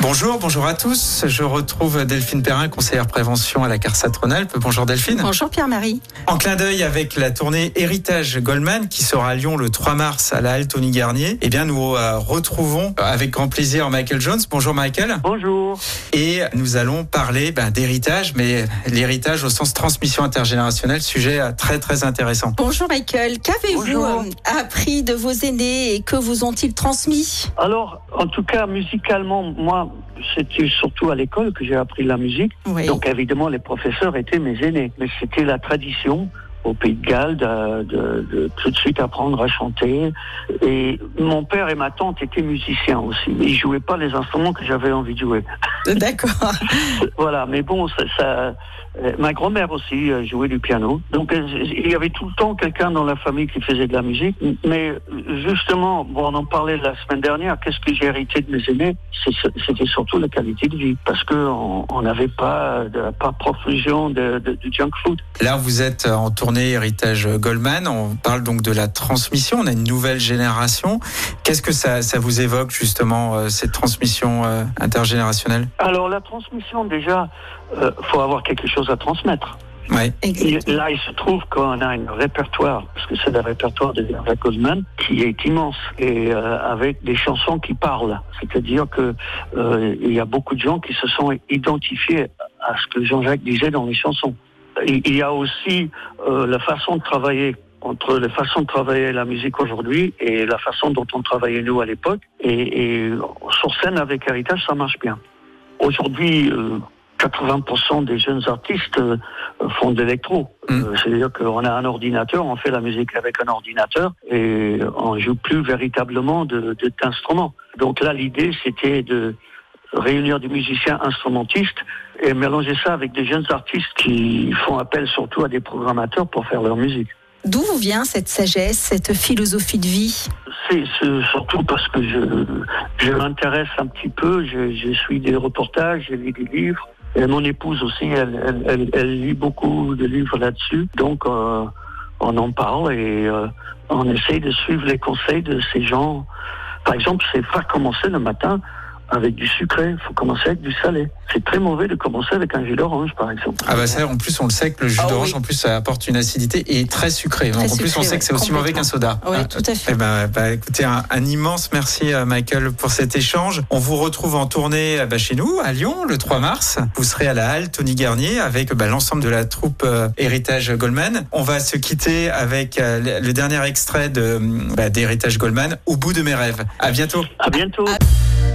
Bonjour, bonjour à tous. Je retrouve Delphine Perrin, conseillère prévention à la CARSAT Rhône-Alpes. Bonjour Delphine. Bonjour Pierre-Marie. En clin d'œil avec la tournée Héritage Goldman qui sera à Lyon le 3 mars à la Halle Tony Garnier. Eh bien, nous euh, retrouvons avec grand plaisir Michael Jones. Bonjour Michael. Bonjour. Et nous allons parler ben, d'héritage, mais l'héritage au sens transmission intergénérationnelle, sujet euh, très très intéressant. Bonjour Michael. Qu'avez-vous euh, appris de vos aînés et que vous ont-ils transmis? Alors, en tout cas, musicalement, moi, c'était surtout à l'école que j'ai appris la musique. Oui. Donc, évidemment, les professeurs étaient mes aînés. Mais c'était la tradition au Pays de Galles de, de- de tout de suite apprendre à chanter. Et mon père et ma tante étaient musiciens aussi. Ils jouaient pas les instruments que j'avais envie de jouer. D'accord. Voilà, mais bon, ça, ça- euh, ma grand-mère aussi euh, jouait du piano. Donc euh, il y avait tout le temps quelqu'un dans la famille qui faisait de la musique. Mais justement, bon, on en parlait la semaine dernière. Qu'est-ce que j'ai hérité de mes aînés? C'était surtout la qualité de vie, parce que on on n'avait pas de pas profusion de, de, de junk food. Là, vous êtes en tournée Héritage Goldman. On parle donc de la transmission. On a une nouvelle génération. Qu'est-ce que ça, ça vous évoque justement, cette transmission intergénérationnelle? Alors la transmission, déjà, euh, faut avoir quelque chose à transmettre. Ouais. Là, il se trouve qu'on a un répertoire, parce que c'est le répertoire de Jean-Jacques Goldman, qui est immense et euh, avec des chansons qui parlent. C'est-à-dire que euh, il y a beaucoup de gens qui se sont identifiés à ce que Jean-Jacques disait dans les chansons. Il il y a aussi euh, la façon de travailler entre la façon de travailler la musique aujourd'hui et la façon dont on travaillait nous à l'époque. Et, et sur scène avec Héritage, ça marche bien. Aujourd'hui, euh, 80% des jeunes artistes euh, font de l'électro. Mm. Euh, C'est-à-dire qu'on a un ordinateur, on fait la musique avec un ordinateur et on joue plus véritablement de de- d'instruments. Donc là, l'idée, c'était de réunir des musiciens instrumentistes et mélanger ça avec des jeunes artistes qui font appel surtout à des programmateurs pour faire leur musique. D'où vous vient cette sagesse, cette philosophie de vie? C'est surtout parce que je, je m'intéresse un petit peu, je, je suis des reportages, je lis des livres. Et mon épouse aussi, elle, elle, elle, elle lit beaucoup de livres là-dessus. Donc, euh, on en parle et euh, on essaye de suivre les conseils de ces gens. Par exemple, c'est pas commencer le matin avec du sucré, il faut commencer avec du salé. C'est très mauvais de commencer avec un jus d'orange, par exemple. Ah bah ça, en plus, on le sait que le jus Ah d'orange, oui. en plus, ça apporte une acidité et est très sucré. Très Donc, en plus, sucré, on sait ouais, que c'est aussi mauvais qu'un soda. Oui, Ah, tout à fait. Eh ben, bah, écoutez, un, un immense merci euh, Michael pour cet échange. On vous retrouve en tournée bah, chez nous à Lyon le 3 mars. Vous serez à la halle Tony Garnier avec bah, l'ensemble de la troupe euh, Héritage Goldman. On va se quitter avec euh, le, dernier extrait de bah, d'Héritage Goldman, Au bout de mes rêves. À bientôt. À bientôt.